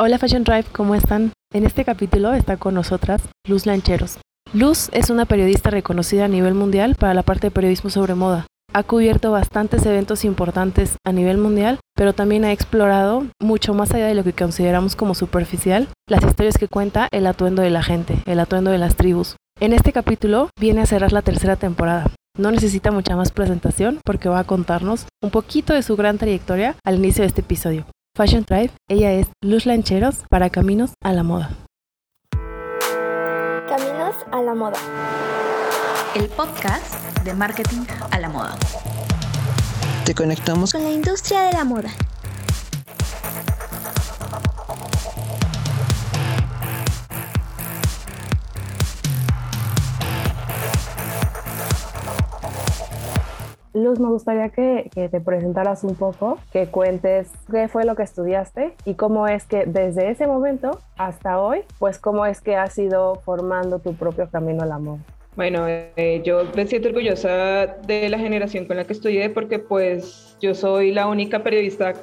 Hola Fashion Drive, ¿cómo están? En este capítulo está con nosotras Luz Lancheros. Luz es una periodista reconocida a nivel mundial para la parte de periodismo sobre moda. Ha cubierto bastantes eventos importantes a nivel mundial, pero también ha explorado, mucho más allá de lo que consideramos como superficial, las historias que cuenta el atuendo de la gente, el atuendo de las tribus. En este capítulo viene a cerrar la tercera temporada. No necesita mucha más presentación porque va a contarnos un poquito de su gran trayectoria al inicio de este episodio. Fashion Drive, ella es Luz Lancheros para Caminos a la Moda. Caminos a la Moda. El podcast de marketing a la moda. Te conectamos con la industria de la moda. Luz, me gustaría que, te presentaras un poco, que cuentes qué fue lo que estudiaste y cómo es que desde ese momento hasta hoy, pues cómo es que has ido formando tu propio camino al amor. Bueno, eh, yo me siento orgullosa de la generación con la que estudié porque pues yo soy la única periodista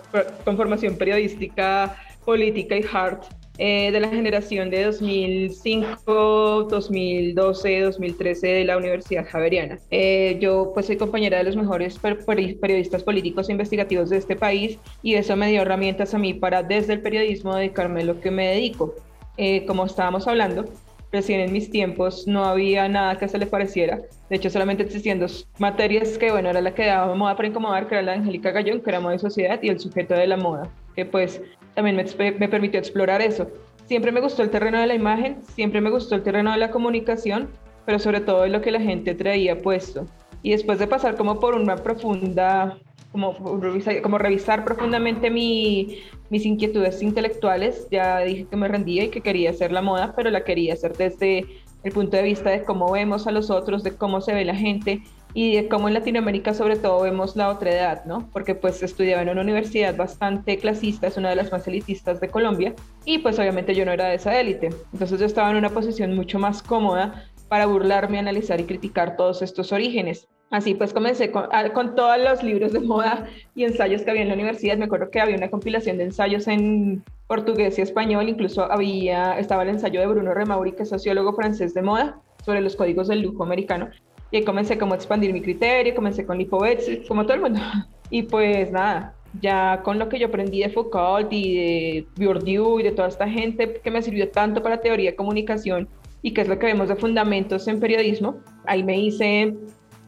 con formación periodística, política y hard eh, de la generación de 2005, 2012, 2013 de la Universidad Javeriana. Eh, yo pues soy compañera de los mejores periodistas políticos e investigativos de este país y eso me dio herramientas a mí para desde el periodismo dedicarme a lo que me dedico. Eh, como estábamos hablando, recién en mis tiempos no había nada que se le pareciera. De hecho, solamente existían dos materias que, bueno, era la que daba moda para incomodar, que era la de Angélica Gallón, que era moda y sociedad, y el sujeto de la moda, que pues también me, me permitió explorar eso. Siempre me gustó el terreno de la imagen, siempre me gustó el terreno de la comunicación, pero sobre todo lo que la gente traía puesto. Y después de pasar como por una profunda, como, como revisar profundamente mi, mis inquietudes intelectuales, ya dije que me rendía y que quería hacer la moda, pero la quería hacer desde el punto de vista de cómo vemos a los otros, de cómo se ve la gente y de cómo en Latinoamérica sobre todo vemos la otra edad, ¿no? Porque pues estudiaba en una universidad bastante clasista, es una de las más elitistas de Colombia y pues obviamente yo no era de esa élite. Entonces yo estaba en una posición mucho más cómoda para burlarme, analizar y criticar todos estos orígenes. Así pues comencé con, con, todos los libros de moda y ensayos que había en la universidad. Me acuerdo que había una compilación de ensayos en portugués y español, incluso había, estaba el ensayo de Bruno Remauri, que es sociólogo francés de moda, sobre los códigos del lujo americano. Y comencé como a expandir mi criterio, comencé con Lipovetsky, como todo el mundo. Y pues nada, ya con lo que yo aprendí de Foucault y de Bourdieu y de toda esta gente que me sirvió tanto para teoría de comunicación y que es lo que vemos de fundamentos en periodismo, ahí me hice,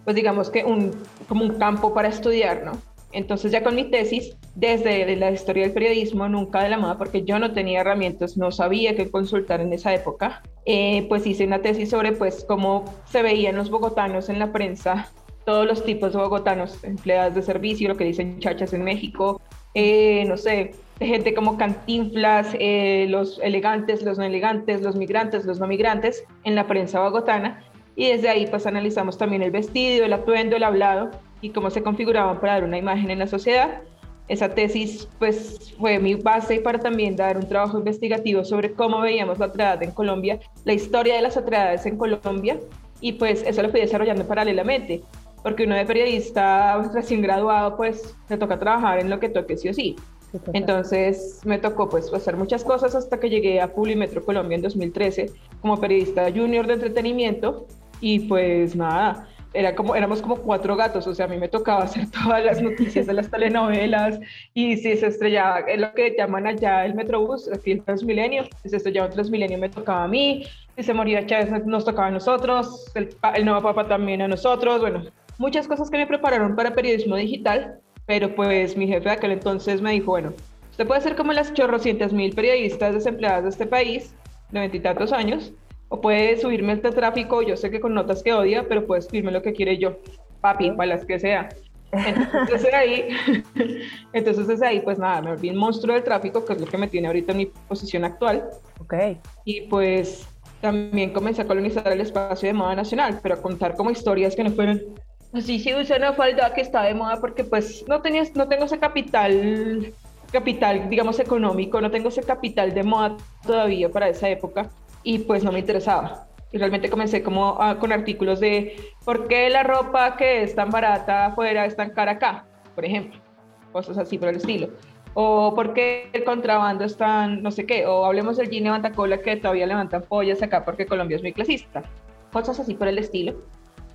pues digamos que un, como un campo para estudiar, ¿no? Entonces ya con mi tesis, desde la historia del periodismo, nunca de la moda, porque yo no tenía herramientas, no sabía qué consultar en esa época, eh, pues hice una tesis sobre pues cómo se veían los bogotanos en la prensa, todos los tipos de bogotanos, empleadas de servicio, lo que dicen chachas en México, eh, no sé, gente como cantinflas, eh, los elegantes, los no elegantes, los migrantes, los no migrantes, en la prensa bogotana. Y desde ahí pues analizamos también el vestido, el atuendo, el hablado y cómo se configuraban para dar una imagen en la sociedad. Esa tesis pues fue mi base para también dar un trabajo investigativo sobre cómo veíamos la otredad en Colombia, la historia de las otredades en Colombia y pues eso lo fui desarrollando paralelamente, porque uno de periodista recién graduado pues le toca trabajar en lo que toque sí o sí. Entonces me tocó pues hacer muchas cosas hasta que llegué a Publimetro Colombia en 2013 como periodista junior de entretenimiento y pues nada, era como, éramos como cuatro gatos, o sea, a mí me tocaba hacer todas las noticias de las telenovelas y si se estrellaba, es lo que llaman allá el Metrobús, aquí el Transmilenio, si se estrellaba el Transmilenio me tocaba a mí, si se moría Chávez nos tocaba a nosotros, el, nuevo Papa también a nosotros, bueno, muchas cosas que me prepararon para periodismo digital, pero pues mi jefe de aquel entonces me dijo, bueno, usted puede ser como las chorrocientas mil periodistas desempleadas de este país, de veintitantos años, o puede subirme este tráfico, yo sé que con notas que odia, pero puede subirme lo que quiere yo, papi, para las que sea. Entonces desde ahí, entonces desde ahí, pues nada, me volví un monstruo del tráfico, que es lo que me tiene ahorita en mi posición actual. Ok. Y pues también comencé a colonizar el espacio de moda nacional, pero a contar como historias que no fueron así, sí, usé una falda que está de moda porque pues no, tenías, no tengo ese capital, capital, digamos, económico, no tengo ese capital de moda todavía para esa época y pues no me interesaba. Y realmente comencé como con artículos de por qué la ropa que es tan barata afuera es tan cara acá, por ejemplo, cosas así por el estilo. o porque el contrabando está, no sé qué, o hablemos del Gine Cola que todavía levantan pollas acá porque Colombia es muy clasista, cosas así por el estilo.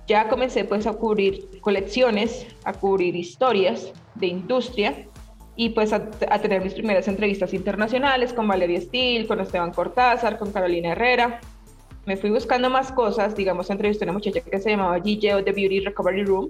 Ya comencé pues a cubrir colecciones, a cubrir historias de industria y pues a, tener mis primeras entrevistas internacionales con Valeria Steele, con Esteban Cortázar, con Carolina Herrera. Me fui buscando más cosas, digamos, entrevisté a una muchacha que se llamaba Gigi The Beauty Recovery Room,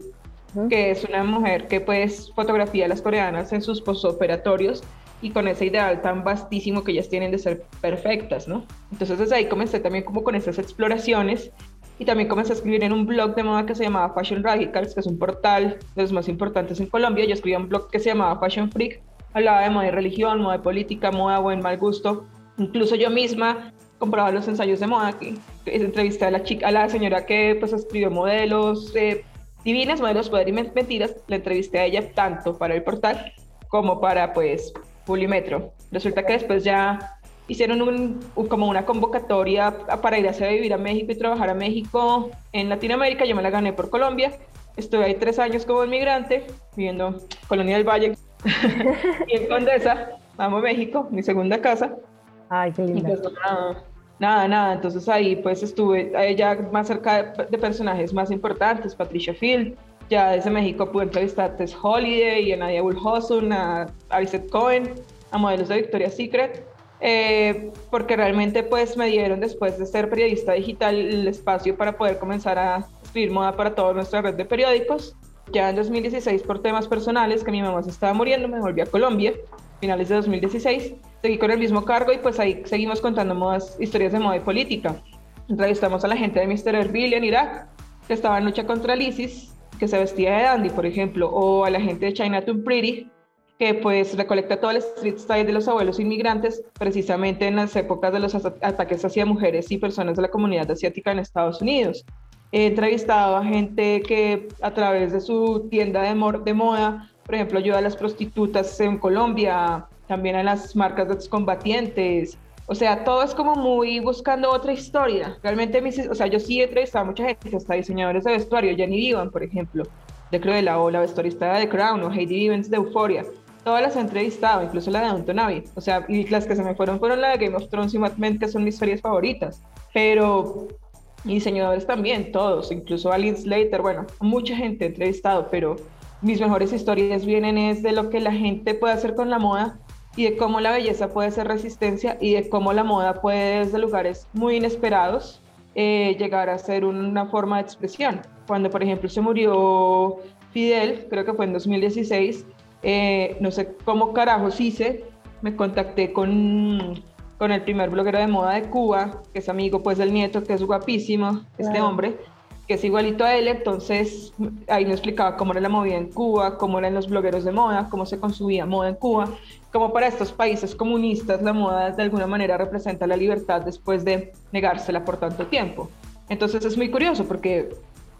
que es una mujer que pues fotografía a las coreanas en sus posoperatorios y con ese ideal tan vastísimo que ellas tienen de ser perfectas, ¿no? Entonces desde ahí comencé también como con esas exploraciones y también comencé a escribir en un blog de moda que se llamaba Fashion Radicals, que es un portal de los más importantes en Colombia. Yo escribía un blog que se llamaba Fashion Freak, hablaba de moda y religión, moda y política, moda buen mal gusto. Incluso yo misma compraba los ensayos de moda, que entrevisté a la chica, a la señora que pues escribió modelos, eh, Divinas Modelos, Poder y Mentiras, la entrevisté a ella tanto para el portal como para pues Pulimetro. Resulta que después ya hicieron un, como una convocatoria para ir a vivir a México y trabajar a México en Latinoamérica. Yo me la gané por Colombia. Estuve ahí tres años como inmigrante, viviendo Colonia del Valle y en Condesa. Amo México, mi segunda casa. Ay, qué linda. Nada, nada, entonces ahí pues estuve ya más cerca de, personajes más importantes, Patricia Field, ya desde México pude entrevistar a Tess Holiday, a Nadia Bullhosun, a Arisette Cohen, a modelos de Victoria's Secret, eh, porque realmente pues me dieron después de ser periodista digital el espacio para poder comenzar a escribir moda para toda nuestra red de periódicos. Ya en 2016 por temas personales, que mi mamá se estaba muriendo, me volví a Colombia, finales de 2016 seguí con el mismo cargo y pues ahí seguimos contando modas, historias de moda y política. Entrevistamos a la gente de Mr. Erbil en Irak, que estaba en lucha contra el ISIS, que se vestía de dandy, por ejemplo, o a la gente de Chinatown Pretty, que pues recolecta todo el street style de los abuelos inmigrantes, precisamente en las épocas de los ataques hacia mujeres y personas de la comunidad asiática en Estados Unidos. He entrevistado a gente que a través de su tienda de, de moda, por ejemplo, ayuda a las prostitutas en Colombia, también a las marcas de excombatientes. O sea, todo es como muy buscando otra historia. Realmente, o sea, yo sí he entrevistado a mucha gente, hasta diseñadores de vestuario, Jenny Divan, por ejemplo, de Cruella, o la vestuarista de Crown, o Heidi Vivens de Euphoria. Todas las he entrevistado, incluso la de Downton Abbey. O sea, y las que se me fueron fueron la de Game of Thrones y Mad Men, que son mis series favoritas. Pero diseñadores también, todos, incluso Alice Slater, bueno, mucha gente he entrevistado, pero mis mejores historias vienen es de lo que la gente puede hacer con la moda y de cómo la belleza puede ser resistencia y de cómo la moda puede desde lugares muy inesperados eh, llegar a ser una forma de expresión. Cuando por ejemplo se murió Fidel, creo que fue en 2016, eh, no sé cómo carajos hice, me contacté con, con el primer bloguero de moda de Cuba, que es amigo pues del nieto, que es guapísimo, este hombre, que es igualito a él, entonces ahí me explicaba cómo era la movida en Cuba, cómo eran los blogueros de moda, cómo se consumía moda en Cuba, como para estos países comunistas la moda de alguna manera representa la libertad después de negársela por tanto tiempo. Entonces es muy curioso porque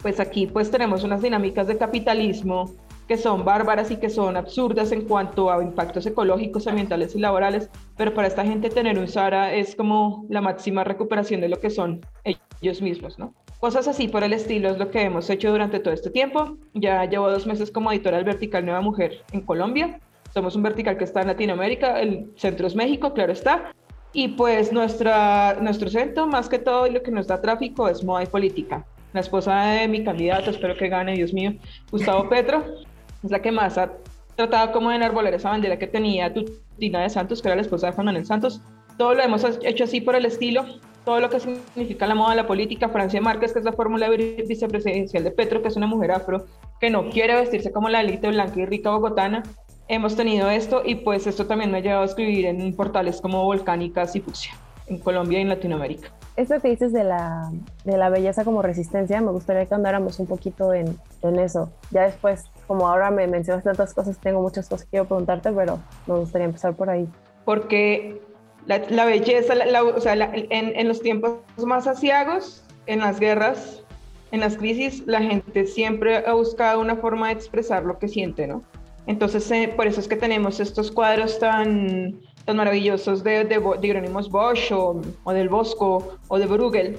pues aquí pues tenemos unas dinámicas de capitalismo que son bárbaras y que son absurdas en cuanto a impactos ecológicos, ambientales y laborales, pero para esta gente tener un Sara es como la máxima recuperación de lo que son ellos mismos, ¿no? Cosas así por el estilo es lo que hemos hecho durante todo este tiempo. Ya llevo dos meses como editora del Vertical Nueva Mujer en Colombia somos un vertical que está en Latinoamérica, el centro es México, claro está. Y pues nuestra, nuestro centro, más que todo, y lo que nos da tráfico es moda y política. La esposa de mi candidato, espero que gane, Dios mío, Gustavo Petro, es la que más ha tratado como de enarbolar esa bandera que tenía Tutina de Santos, que era la esposa de Juan Manuel Santos. Todo lo hemos hecho así por el estilo, todo lo que significa la moda, la política. Francia Márquez, que es la fórmula vicepresidencial de Petro, que es una mujer afro que no quiere vestirse como la élite blanca y rica bogotana, hemos tenido esto y pues esto también me ha llevado a escribir en portales como Volcánicas y Fucsia, en Colombia y en Latinoamérica. Esto que dices de la, de la belleza como resistencia, me gustaría que andáramos un poquito en, en eso. Ya después, como ahora me mencionas tantas cosas, tengo muchas cosas que quiero preguntarte, pero me gustaría empezar por ahí. Porque la, la belleza, o sea, en, en los tiempos más asiagos, en las guerras, en las crisis, la gente siempre ha buscado una forma de expresar lo que siente, ¿no? Entonces, eh, por eso es que tenemos estos cuadros tan, tan maravillosos de, de, de Bosch o, o, del Bosco o de Bruegel,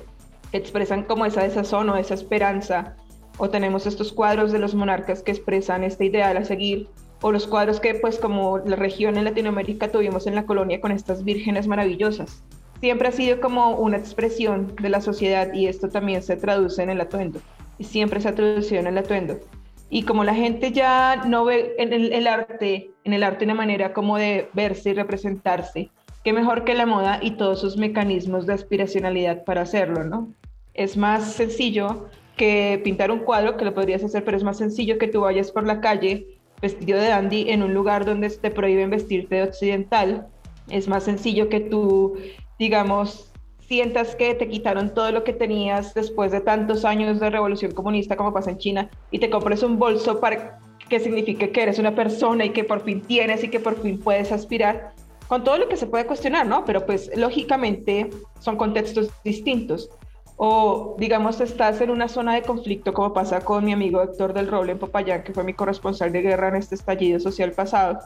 que expresan como esa desazón o esa esperanza. O tenemos estos cuadros de los monarcas que expresan este ideal a seguir o los cuadros que pues como la región en Latinoamérica tuvimos en la colonia con estas vírgenes maravillosas. Siempre ha sido como una expresión de la sociedad y esto también se traduce en el atuendo. Y siempre se ha traducido en el atuendo. Y como la gente ya no ve en el, arte, en el arte una manera como de verse y representarse, qué mejor que la moda y todos sus mecanismos de aspiracionalidad para hacerlo, ¿no? Es más sencillo que pintar un cuadro, que lo podrías hacer, pero es más sencillo que tú vayas por la calle vestido de dandy en un lugar donde te prohíben vestirte de occidental. Es más sencillo que tú, digamos, sientas que te quitaron todo lo que tenías después de tantos años de revolución comunista como pasa en China y te compres un bolso para que signifique que eres una persona y que por fin tienes y que por fin puedes aspirar, con todo lo que se puede cuestionar, ¿no? Pero pues lógicamente son contextos distintos o digamos estás en una zona de conflicto como pasa con mi amigo Héctor del Roble en Popayán, que fue mi corresponsal de guerra en este estallido social pasado.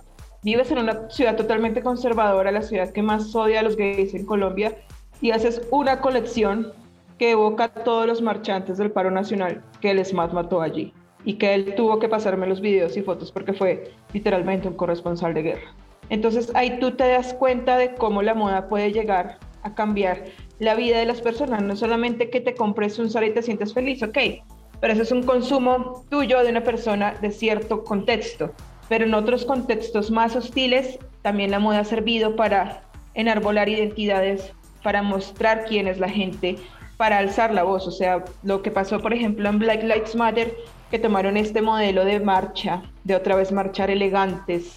Vives en una ciudad totalmente conservadora, la ciudad que más odia a los gays en Colombia, y haces una colección que evoca a todos los marchantes del paro nacional que el SMAT mató allí y que él tuvo que pasarme los videos y fotos porque fue literalmente un corresponsal de guerra. Entonces ahí tú te das cuenta de cómo la moda puede llegar a cambiar la vida de las personas, no solamente que te compres un sal y te sientes feliz, ok, pero eso es un consumo tuyo de una persona de cierto contexto, pero en otros contextos más hostiles también la moda ha servido para enarbolar identidades, para mostrar quién es la gente, para alzar la voz, o sea, lo que pasó por ejemplo en Black Lives Matter, que tomaron este modelo de marcha, de otra vez marchar elegantes,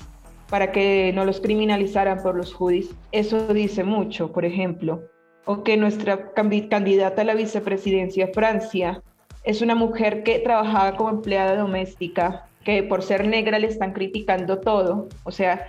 para que no los criminalizaran por los judíos. Eso dice mucho, por ejemplo o que nuestra candidata a la vicepresidencia Francia es una mujer que trabajaba como empleada doméstica, que por ser negra le están criticando todo, o sea,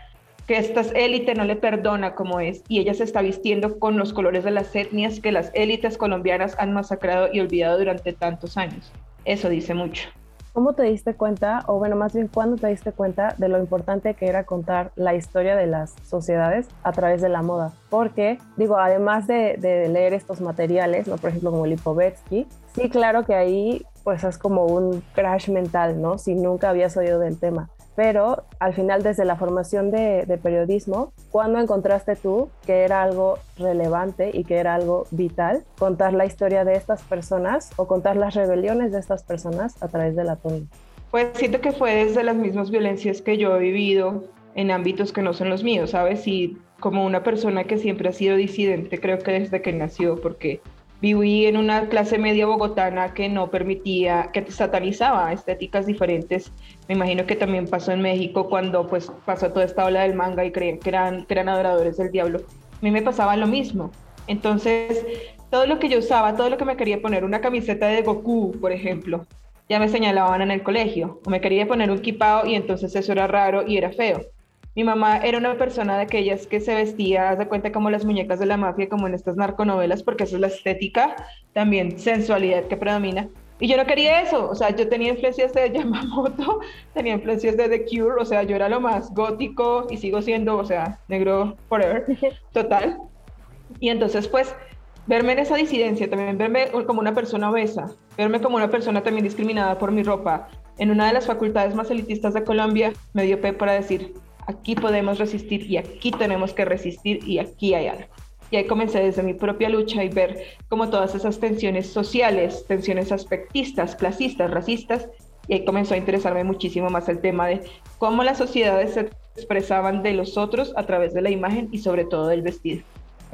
que esta élite no le perdona como es, y ella se está vistiendo con los colores de las etnias que las élites colombianas han masacrado y olvidado durante tantos años. Eso dice mucho. ¿Cómo te diste cuenta, o bueno, más bien, cuándo te diste cuenta de lo importante que era contar la historia de las sociedades a través de la moda? Porque, digo, además de, leer estos materiales, ¿no? por ejemplo, como Lipovetsky, sí, claro que ahí pues es como un crash mental, ¿no? Si nunca habías oído del tema pero al final desde la formación de, periodismo, ¿cuándo encontraste tú que era algo relevante y que era algo vital contar la historia de estas personas o contar las rebeliones de estas personas a través de la tónica? Pues siento que fue desde las mismas violencias que yo he vivido en ámbitos que no son los míos, ¿sabes? Y como una persona que siempre ha sido disidente, creo que desde que nació, porque viví en una clase media bogotana que no permitía, que satanizaba estéticas diferentes. Me imagino que también pasó en México cuando pues pasó toda esta ola del manga y creían que eran, que eran adoradores del diablo. A mí me pasaba lo mismo. Entonces, todo lo que yo usaba, todo lo que me quería poner, una camiseta de Goku, por ejemplo, ya me señalaban en el colegio. O me quería poner un kipao y entonces eso era raro y era feo. Mi mamá era una persona de aquellas que se vestía, de cuenta como las muñecas de la mafia, como en estas narconovelas, porque esa es la estética, también sensualidad que predomina. Y yo no quería eso, o sea, yo tenía influencias de Yamamoto, tenía influencias de The Cure, o sea, yo era lo más gótico y sigo siendo, o sea, negro forever, total. Y entonces, pues, verme en esa disidencia, también verme como una persona obesa, verme como una persona también discriminada por mi ropa, en una de las facultades más elitistas de Colombia, me dio pe para decir, aquí podemos resistir y aquí tenemos que resistir y aquí hay algo. Y ahí comencé desde mi propia lucha y ver cómo todas esas tensiones sociales, tensiones aspectistas, clasistas, racistas, y ahí comenzó a interesarme muchísimo más el tema de cómo las sociedades se expresaban de los otros a través de la imagen y sobre todo del vestido.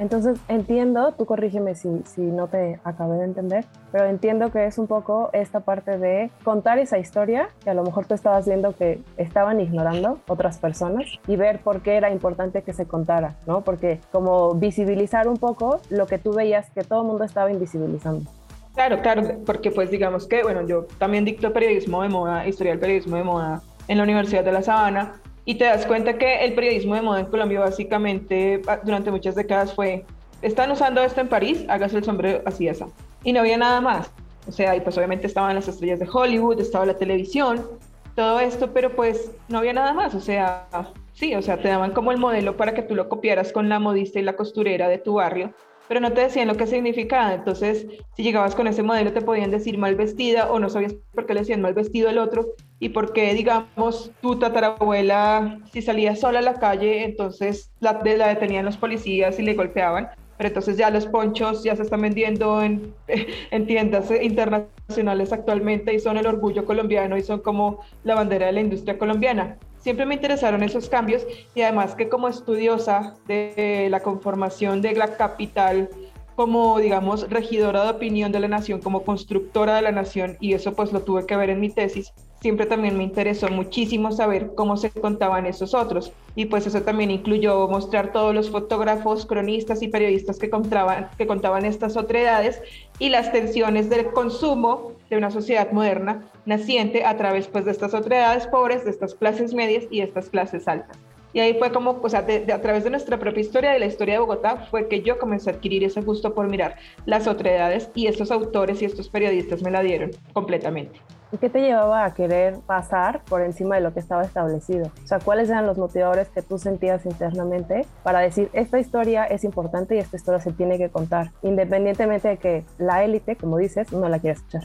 Entonces entiendo, tú corrígeme si, si no te acabé de entender, pero entiendo que es un poco esta parte de contar esa historia que a lo mejor tú estabas viendo que estaban ignorando otras personas y ver por qué era importante que se contara, ¿no? Porque como visibilizar un poco lo que tú veías que todo el mundo estaba invisibilizando. Claro, claro, porque pues digamos que, bueno, yo también dicto periodismo de moda, historia del periodismo de moda en la Universidad de La Sabana y te das cuenta que el periodismo de moda en Colombia básicamente ah, durante muchas décadas fue, están usando esto en París, hágase el sombrero así, así. Y no había nada más. O sea, y pues obviamente estaban las estrellas de Hollywood, estaba la televisión, todo esto, pero pues no había nada más. O sea, sí, o sea, te daban como el modelo para que tú lo copiaras con la modista y la costurera de tu barrio, pero no te decían lo que significaba. Entonces, si llegabas con ese modelo, te podían decir mal vestida o no sabías por qué le decían mal vestido al otro y por qué, digamos, tu tatarabuela, si salía sola a la calle, entonces la, la detenían los policías y le golpeaban, pero entonces ya los ponchos ya se están vendiendo en, en tiendas internacionales actualmente y son el orgullo colombiano y son como la bandera de la industria colombiana. Siempre me interesaron esos cambios y además que como estudiosa de la conformación de la capital como, digamos, regidora de opinión de la nación, como constructora de la nación, y eso pues lo tuve que ver en mi tesis, siempre también me interesó muchísimo saber cómo se contaban esos otros. Y pues eso también incluyó mostrar todos los fotógrafos, cronistas y periodistas que contaban, que contaban estas otredades y las tensiones del consumo de una sociedad moderna naciente a través pues, de estas otredades pobres, de estas clases medias y estas clases altas. Y ahí fue como, o sea, a través de nuestra propia historia, de la historia de Bogotá, fue que yo comencé a adquirir ese gusto por mirar las otredades y estos autores y estos periodistas me la dieron completamente. ¿Y qué te llevaba a querer pasar por encima de lo que estaba establecido? O sea, ¿cuáles eran los motivadores que tú sentías internamente para decir, esta historia es importante y esta historia se tiene que contar, independientemente de que la élite, como dices, no la quiera escuchar?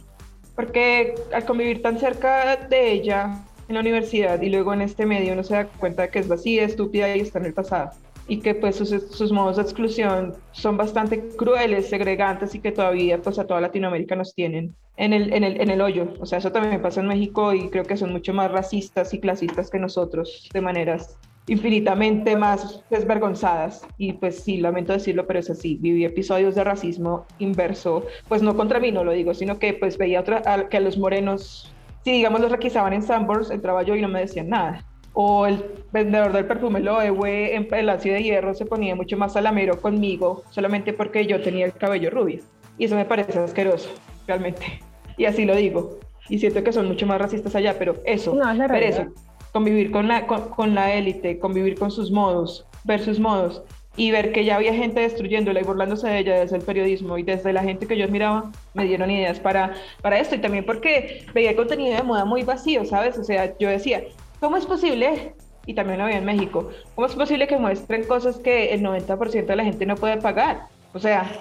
Porque al convivir tan cerca de ella, en la universidad y luego en este medio uno se da cuenta de que es vacía, estúpida y está en el pasado y que pues sus, sus, modos de exclusión son bastante crueles, segregantes y que todavía pues a toda Latinoamérica nos tienen en el, en el, en el hoyo. O sea, eso también pasa en México y creo que son mucho más racistas y clasistas que nosotros de maneras infinitamente más desvergonzadas. Y pues sí, lamento decirlo, pero es así. Viví episodios de racismo inverso, pues no contra mí, no lo digo, sino que pues veía otra, que a los morenos si digamos los requisaban en Sanborns, entraba yo y no me decían nada. O el vendedor del perfume Loewe en Palacio de Hierro se ponía mucho más salamero conmigo solamente porque yo tenía el cabello rubio. Y eso me parece asqueroso, realmente. Y así lo digo. Y siento que son mucho más racistas allá, pero eso, no, pero eso, convivir con la, con, con la élite, convivir con sus modos, ver sus modos, y ver que ya había gente destruyéndola y burlándose de ella desde el periodismo y desde la gente que yo admiraba, me dieron ideas para, para esto y también porque veía contenido de moda muy vacío, ¿sabes? O sea, yo decía, ¿cómo es posible? Y también lo veía en México, ¿cómo es posible que muestren cosas que el 90% de la gente no puede pagar? O sea,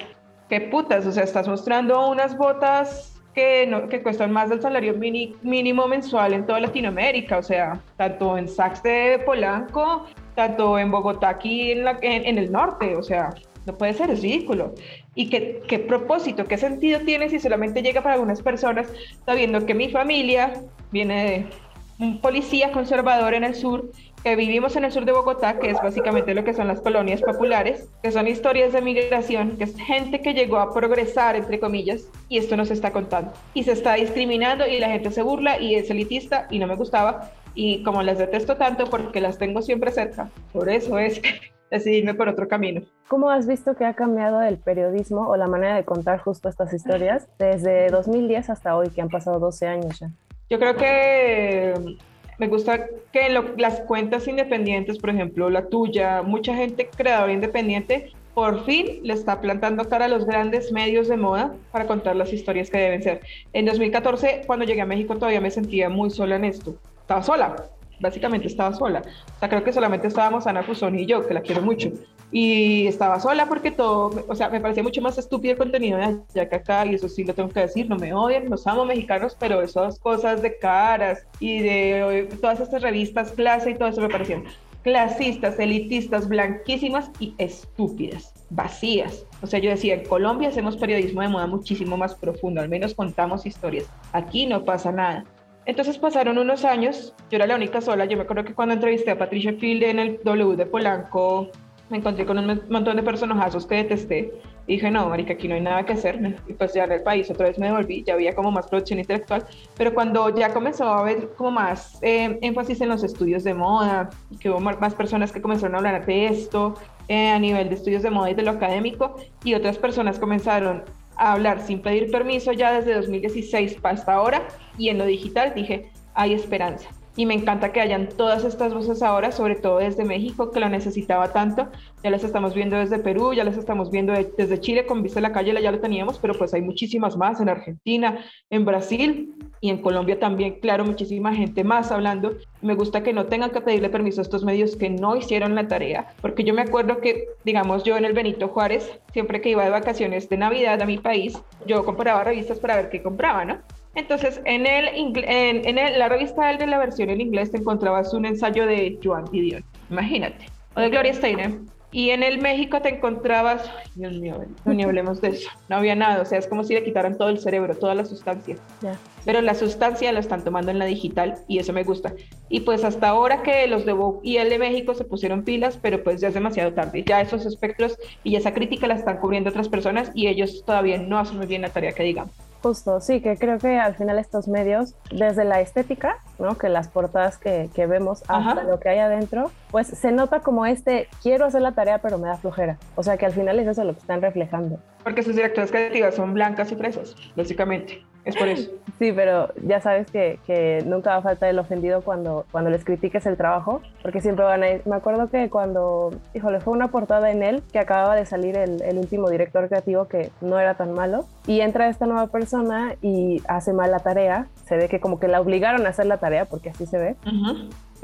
qué putas, o sea, estás mostrando unas botas que, no, que cuestan más del salario mínimo mensual en toda Latinoamérica, o sea, tanto en Saks de Polanco tanto en Bogotá, aquí en, la, en, el norte, o sea, no puede ser, es ridículo. ¿Y qué, qué, propósito, qué sentido tiene si solamente llega para algunas personas, sabiendo que mi familia viene de un policía conservador en el sur, que vivimos en el sur de Bogotá, que es básicamente lo que son las colonias populares, que son historias de migración, que es gente que llegó a progresar, entre comillas, y esto no se está contando. Y se está discriminando y la gente se burla y es elitista y no me gustaba, y como las detesto tanto porque las tengo siempre cerca, por eso es decidirme por otro camino. ¿Cómo has visto que ha cambiado el periodismo o la manera de contar justo estas historias desde 2010 hasta hoy, que han pasado 12 años ya? Yo creo que me gusta que las cuentas independientes, por ejemplo, la tuya, mucha gente creadora independiente, por fin le está plantando cara a los grandes medios de moda para contar las historias que deben ser. En 2014, cuando llegué a México, todavía me sentía muy sola en esto estaba sola, básicamente estaba sola. O sea, creo que solamente estábamos Ana Fusoni y yo, que la quiero mucho. Y estaba sola porque todo, o sea, me parecía mucho más estúpido el contenido de allá que acá, y eso sí lo tengo que decir, no me odian, los amo mexicanos, pero esas cosas de caras y de todas estas revistas clase y todo eso me parecían clasistas, elitistas, blanquísimas y estúpidas, vacías. O sea, yo decía, en Colombia hacemos periodismo de moda muchísimo más profundo, al menos contamos historias. Aquí no pasa nada. Entonces pasaron unos años, yo era la única sola, yo me acuerdo que cuando entrevisté a Patricia Field en el W de Polanco, me encontré con un montón de personajazos que detesté. Y dije, no, marica, aquí no hay nada que hacer. Y pues ya en el país otra vez me devolví, ya había como más producción intelectual, pero cuando ya comenzó a haber como más eh, énfasis en los estudios de moda, que hubo más personas que comenzaron a hablar de esto eh, a nivel de estudios de moda y de lo académico, y otras personas comenzaron a hablar sin pedir permiso ya desde 2016 hasta ahora y en lo digital dije, hay esperanza y me encanta que hayan todas estas voces ahora, sobre todo desde México, que lo necesitaba tanto. Ya las estamos viendo desde Perú, ya las estamos viendo desde Chile, con Vista a la Calle ya lo teníamos, pero pues hay muchísimas más en Argentina, en Brasil y en Colombia también, claro, muchísima gente más hablando. Me gusta que no tengan que pedirle permiso a estos medios que no hicieron la tarea, porque yo me acuerdo que, digamos, yo en el Benito Juárez, siempre que iba de vacaciones de Navidad a mi país, yo compraba revistas para ver qué compraba, ¿no? Entonces, en, el, en, en la revista de la versión en inglés te encontrabas un ensayo de Joan Didion, imagínate, o de Gloria Steinem, y en el México te encontrabas, Dios mío, no ni hablemos de eso, no había nada, o sea, es como si le quitaran todo el cerebro, toda la sustancia. Pero la sustancia la están tomando en la digital y eso me gusta. Y pues hasta ahora que los de Vogue y el de México se pusieron pilas, pero pues ya es demasiado tarde. Ya esos espectros y esa crítica la están cubriendo otras personas y ellos todavía no hacen muy bien la tarea que digamos. Justo, sí, que creo que al final estos medios, desde la estética, ¿no? Que las portadas que, que vemos hasta lo que hay adentro, pues se nota como este, quiero hacer la tarea pero me da flojera. O sea que al final es eso lo que están reflejando. Porque sus directoras creativas son blancas y fresas, básicamente. Es por eso. Sí, pero ya sabes que, que, nunca va a faltar el ofendido cuando, cuando les critiques el trabajo, porque siempre van a ir. Me acuerdo que cuando, híjole, fue una portada en él que acababa de salir el, el último director creativo que no era tan malo, y entra esta nueva persona y hace mal la tarea. Se ve que como que la obligaron a hacer la tarea, porque así se ve.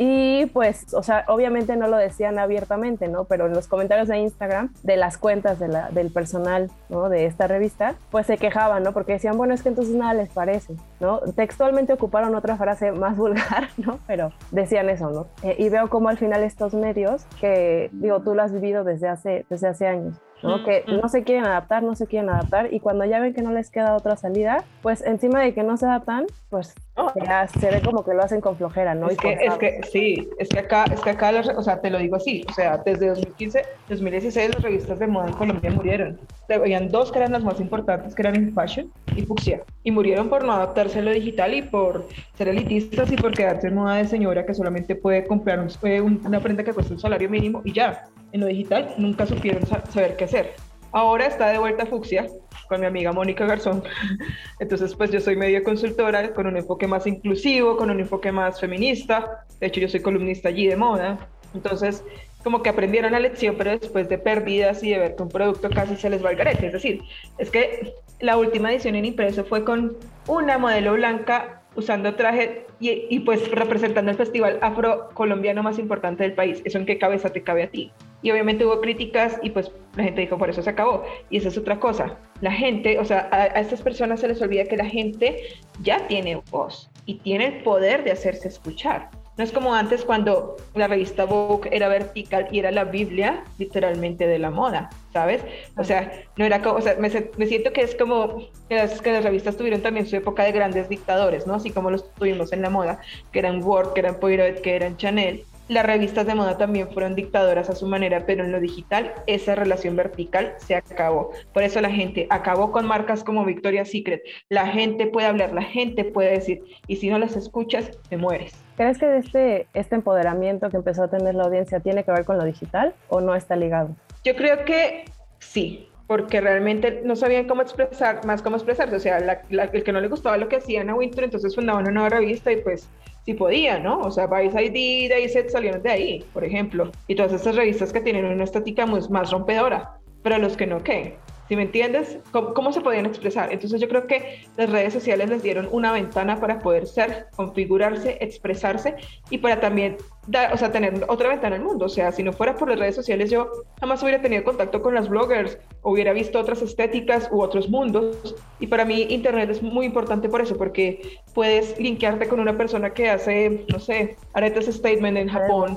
Y pues, o sea, obviamente no lo decían abiertamente, ¿no? Pero en los comentarios de Instagram, de las cuentas del personal, ¿no? De esta revista, pues se quejaban, ¿no? Porque decían, bueno, es que entonces nada les parece, ¿no? Textualmente ocuparon otra frase más vulgar, ¿no? Pero decían eso, ¿no? Eh, y veo como al final estos medios, que digo, tú lo has vivido desde hace, desde hace años, ¿no? Que no se quieren adaptar, no se quieren adaptar y cuando ya ven que no les queda otra salida, pues encima de que no se adaptan, pues oh. ya se ve como que lo hacen con flojera, ¿no? Es, que, es que, sí, es que acá, es que acá, o sea, te lo digo así, o sea, desde 2015, 2016 las revistas de moda en Colombia murieron. Habían dos que eran las más importantes, que eran Fashion y Fuxia, y murieron por no adaptarse a lo digital y por ser elitistas y por quedarse en moda de señora que solamente puede comprar una prenda que cuesta un salario mínimo y ya en lo digital nunca supieron saber qué hacer. Ahora está de vuelta Fuxia con mi amiga Mónica Garzón. Entonces, pues yo soy medio consultora con un enfoque más inclusivo, con un enfoque más feminista. De hecho, yo soy columnista allí de moda. Entonces, como que aprendieron la lección, pero después de pérdidas y de ver que un producto casi se les va al garete. Es decir, es que la última edición en impreso fue con una modelo blanca usando traje y, pues representando el festival afro-colombiano más importante del país. ¿Eso en qué cabeza te cabe a ti? Y obviamente hubo críticas y pues la gente dijo, por eso se acabó. Y esa es otra cosa. La gente, o sea, a, estas personas se les olvida que la gente ya tiene voz y tiene el poder de hacerse escuchar. No es como antes cuando la revista Vogue era vertical y era la Biblia literalmente de la moda, ¿sabes? O sea, no era como, o sea, me, siento que es como que las, que las, revistas tuvieron también su época de grandes dictadores, ¿no? Así como los tuvimos en la moda, que eran Word, que eran Poirot, que eran Chanel. Las revistas de moda también fueron dictadoras a su manera, pero en lo digital esa relación vertical se acabó. Por eso la gente acabó con marcas como Victoria's Secret. La gente puede hablar, la gente puede decir, y si no las escuchas, te mueres. ¿Crees que este, este empoderamiento que empezó a tener la audiencia tiene que ver con lo digital o no está ligado? Yo creo que sí, porque realmente no sabían cómo expresar, más cómo expresarse. O sea, el que no le gustaba lo que hacían a Winter, entonces fundaban una nueva revista y pues sí podía, ¿no? O sea, Vice ID, Dayset salieron de ahí, por ejemplo. Y todas estas revistas que tienen una estética más rompedora, pero los que no, ¿qué? ¿Sí me entiendes? ¿Cómo, se podían expresar? Entonces yo creo que las redes sociales les dieron una ventana para poder ser, configurarse, expresarse y para también dar, o sea, tener otra ventana al mundo. O sea, si no fuera por las redes sociales yo jamás hubiera tenido contacto con las bloggers, hubiera visto otras estéticas u otros mundos. Y para mí Internet es muy importante por eso, porque puedes linkearte con una persona que hace, no sé, aretes statement en Japón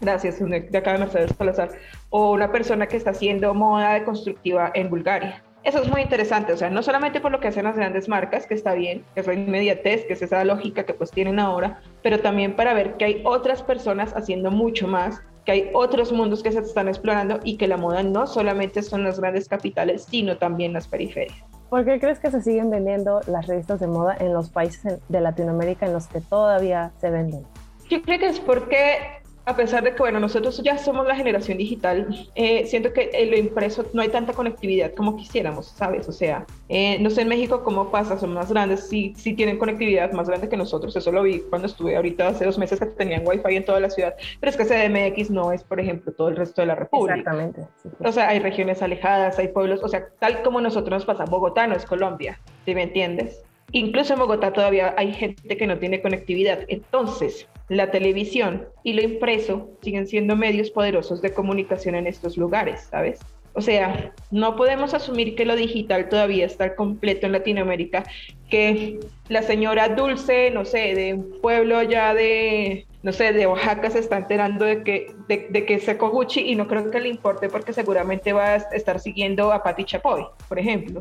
gracias, de acá de Mercedes Salazar, o una persona que está haciendo moda deconstructiva en Bulgaria. Eso es muy interesante, o sea, no solamente por lo que hacen las grandes marcas, que está bien, que es la inmediatez, que es esa lógica que pues tienen ahora, pero también para ver que hay otras personas haciendo mucho más, que hay otros mundos que se están explorando y que la moda no solamente son las grandes capitales, sino también las periferias. ¿Por qué crees que se siguen vendiendo las revistas de moda en los países de Latinoamérica en los que todavía se venden? Yo creo que es porque a pesar de que, bueno, nosotros ya somos la generación digital, eh, siento que en lo impreso no hay tanta conectividad como quisiéramos, ¿sabes? O sea, eh, no sé en México cómo pasa, son más grandes, sí, sí tienen conectividad más grande que nosotros, eso lo vi cuando estuve ahorita hace dos meses que tenían wifi en toda la ciudad, pero es que CDMX no es, por ejemplo, todo el resto de la República. Exactamente. O sea, hay regiones alejadas, hay pueblos, o sea, tal como nosotros nos pasa, Bogotá no es Colombia, ¿sí me entiendes? Incluso en Bogotá todavía hay gente que no tiene conectividad. Entonces, la televisión y lo impreso siguen siendo medios poderosos de comunicación en estos lugares, ¿sabes? O sea, no podemos asumir que lo digital todavía está completo en Latinoamérica, que la señora Dulce, no sé, de un pueblo ya de, no sé, de Oaxaca se está enterando de que, de, de que es Gucci y no creo que le importe porque seguramente va a estar siguiendo a Patti Chapoy, por ejemplo.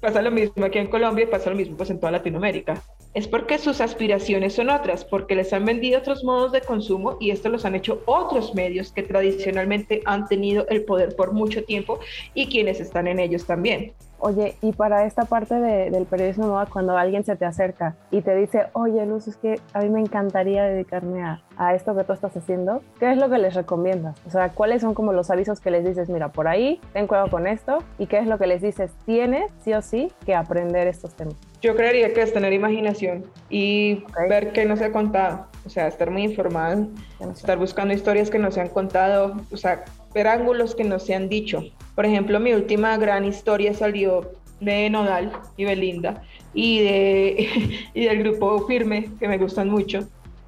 Pasa lo mismo aquí en Colombia y pasa lo mismo pues en toda Latinoamérica. Es porque sus aspiraciones son otras, porque les han vendido otros modos de consumo y esto los han hecho otros medios que tradicionalmente han tenido el poder por mucho tiempo y quienes están en ellos también. Oye, y para esta parte del periodismo moda, cuando alguien se te acerca y te dice, oye Luz, es que a mí me encantaría dedicarme a, a esto que tú estás haciendo, ¿qué es lo que les recomiendas? O sea, ¿cuáles son como los avisos que les dices, mira, por ahí, ten cuidado con esto? ¿Y qué es lo que les dices, tienes sí o sí que aprender estos temas? Yo creería que es tener imaginación y ver qué no se ha contado, o sea, estar muy informado, estar buscando historias que no se han contado, o sea, ver ángulos que no se han dicho. Por ejemplo, mi última gran historia salió de Nodal y Belinda y, de, y del grupo Firme, que me gustan mucho.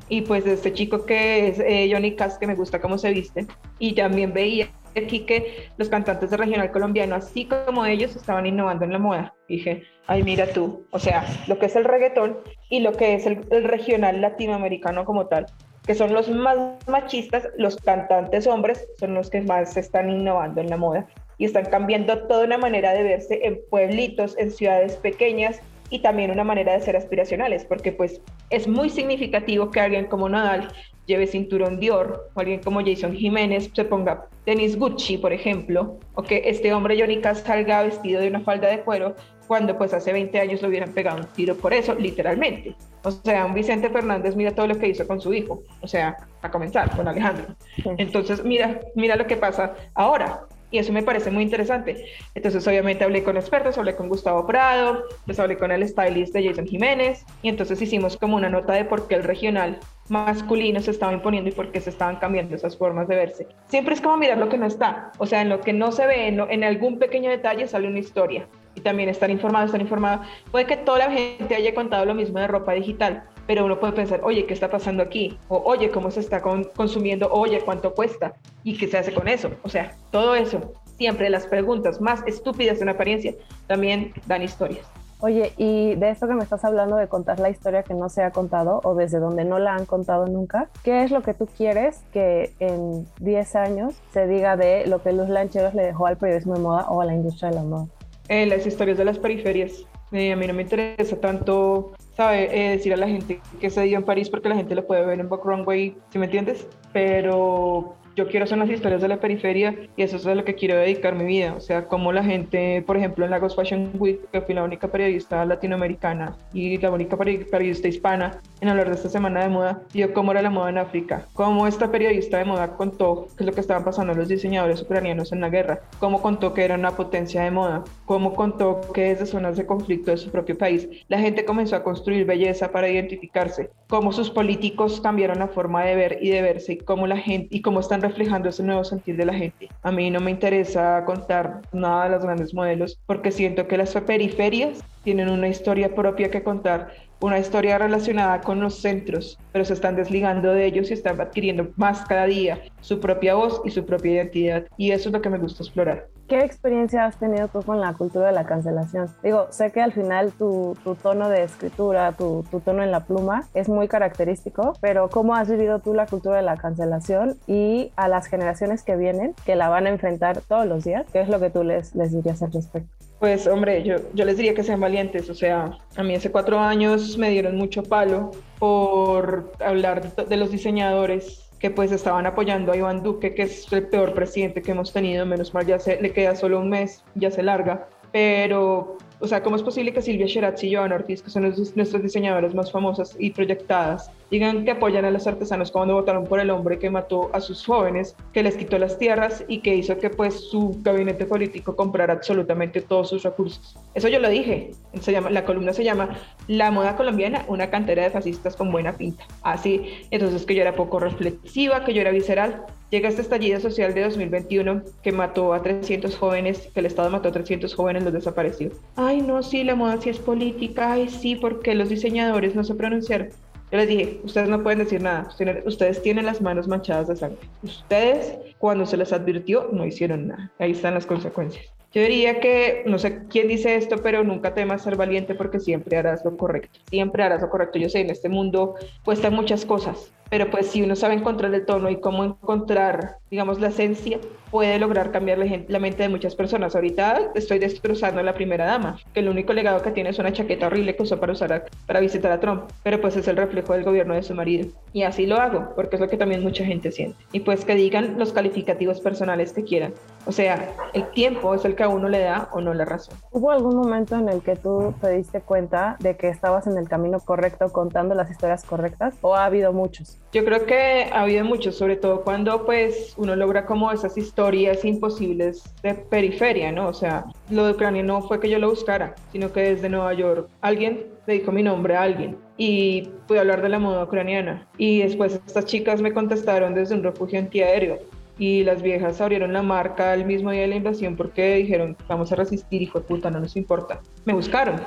Y pues de este chico que es eh, Johnny Cass, que me gusta cómo se viste. Y también veía aquí que los cantantes de regional colombiano, así como ellos, estaban innovando en la moda. Dije, ay, mira tú, o sea, lo que es el reggaetón y lo que es el, el regional latinoamericano como tal que son los más machistas, los cantantes hombres son los que más están innovando en la moda y están cambiando toda una manera de verse en pueblitos, en ciudades pequeñas y también una manera de ser aspiracionales, porque pues es muy significativo que alguien como Nadal lleve cinturón Dior, o alguien como Jason Jiménez se ponga tenis Gucci, por ejemplo, o que este hombre Johnny Cash salga vestido de una falda de cuero cuando pues hace 20 años lo hubieran pegado un tiro por eso, literalmente. O sea, un Vicente Fernández mira todo lo que hizo con su hijo, o sea, a comenzar con Alejandro. Entonces, mira, mira lo que pasa ahora. Y eso me parece muy interesante. Entonces, obviamente, hablé con expertos, hablé con Gustavo Prado, pues hablé con el stylist de Jason Jiménez, y entonces hicimos como una nota de por qué el regional masculino se estaba imponiendo y por qué se estaban cambiando esas formas de verse. Siempre es como mirar lo que no está, o sea, en lo que no se ve, en, en algún pequeño detalle sale una historia y también estar informado, estar informado. Puede que toda la gente haya contado lo mismo de ropa digital, pero uno puede pensar, oye, ¿qué está pasando aquí? O oye, ¿cómo se está consumiendo? oye, ¿cuánto cuesta? ¿Y qué se hace con eso? O sea, todo eso, siempre las preguntas más estúpidas en apariencia también dan historias. Oye, y de esto que me estás hablando de contar la historia que no se ha contado o desde donde no la han contado nunca, ¿qué es lo que tú quieres que en 10 años se diga de lo que Luz Lancheros le dejó al periodismo de moda o a la industria de la moda? Eh, las historias de las periferias. Eh, a mí no me interesa tanto, ¿sabe? Eh, decir a la gente que se dio en París porque la gente lo puede ver en Book Runway, ¿sí me entiendes? Pero yo quiero hacer las historias de la periferia y eso es a lo que quiero dedicar mi vida. O sea, como la gente, por ejemplo, en la Ghost Fashion Week, que fui la única periodista latinoamericana y la única periodista hispana en hablar de esta semana de moda, vio cómo era la moda en África, cómo esta periodista de moda contó qué es lo que estaban pasando los diseñadores ucranianos en la guerra, cómo contó que era una potencia de moda, cómo contó que desde zonas de conflicto de su propio país la gente comenzó a construir belleza para identificarse, cómo sus políticos cambiaron la forma de ver y de verse y cómo la gente y cómo están reflejando ese nuevo sentir de la gente. A mí no me interesa contar nada de los grandes modelos porque siento que las periferias tienen una historia propia que contar, una historia relacionada con los centros, pero se están desligando de ellos y están adquiriendo más cada día su propia voz y su propia identidad. Y eso es lo que me gusta explorar. ¿Qué experiencia has tenido tú con la cultura de la cancelación? Digo, sé que al final tu, tono de escritura, tu, tu, tono en la pluma es muy característico, pero ¿cómo has vivido tú la cultura de la cancelación y a las generaciones que vienen, que la van a enfrentar todos los días? ¿Qué es lo que tú les, les dirías al respecto? Pues hombre, yo, yo les diría que sean valientes, o sea, a mí hace cuatro años me dieron mucho palo por hablar de los diseñadores que pues estaban apoyando a Iván Duque, que es el peor presidente que hemos tenido, menos mal ya se, le queda solo un mes, ya se larga, pero o sea, ¿cómo es posible que Silvia Sherazzi y Joana Ortiz, que son nuestras diseñadoras más famosas y proyectadas, digan que apoyan a los artesanos cuando votaron por el hombre que mató a sus jóvenes, que les quitó las tierras y que hizo que pues su gabinete político comprara absolutamente todos sus recursos? Eso yo lo dije. Se llama, la columna se llama La moda colombiana, una cantera de fascistas con buena pinta. Así, entonces que yo era poco reflexiva, que yo era visceral, Llega este estallido social de 2021 que mató a 300 jóvenes, que el Estado mató a 300 jóvenes, los desapareció. Ay, no, sí, la moda sí es política, ay, sí, porque los diseñadores no se pronunciaron. Yo les dije, ustedes no pueden decir nada, ustedes tienen las manos manchadas de sangre. Ustedes, cuando se les advirtió, no hicieron nada. Ahí están las consecuencias. Yo diría que, no sé quién dice esto, pero nunca temas ser valiente porque siempre harás lo correcto. Siempre harás lo correcto. Yo sé, en este mundo cuestan muchas cosas, pero pues si uno sabe encontrar el tono y cómo encontrar, digamos, la esencia, puede lograr cambiar la, mente de muchas personas. Ahorita estoy destrozando a la primera dama, que el único legado que tiene es una chaqueta horrible que usó para usar para visitar a Trump, pero pues es el reflejo del gobierno de su marido. Y así lo hago, porque es lo que también mucha gente siente. Y pues que digan los calificativos personales que quieran. O sea, el tiempo es el que a uno le da o no la razón. ¿Hubo algún momento en el que tú te diste cuenta de que estabas en el camino correcto contando las historias correctas o ha habido muchos? Yo creo que ha habido muchos, sobre todo cuando pues uno logra como esas historias imposibles de periferia, ¿no? O sea, lo de Ucrania no fue que yo lo buscara, sino que desde Nueva York alguien le dijo mi nombre a alguien y pude hablar de la moda ucraniana. Y después estas chicas me contestaron desde un refugio antiaéreo y las viejas abrieron la marca el mismo día de la invasión porque dijeron vamos a resistir y fue puta, no nos importa. Me buscaron.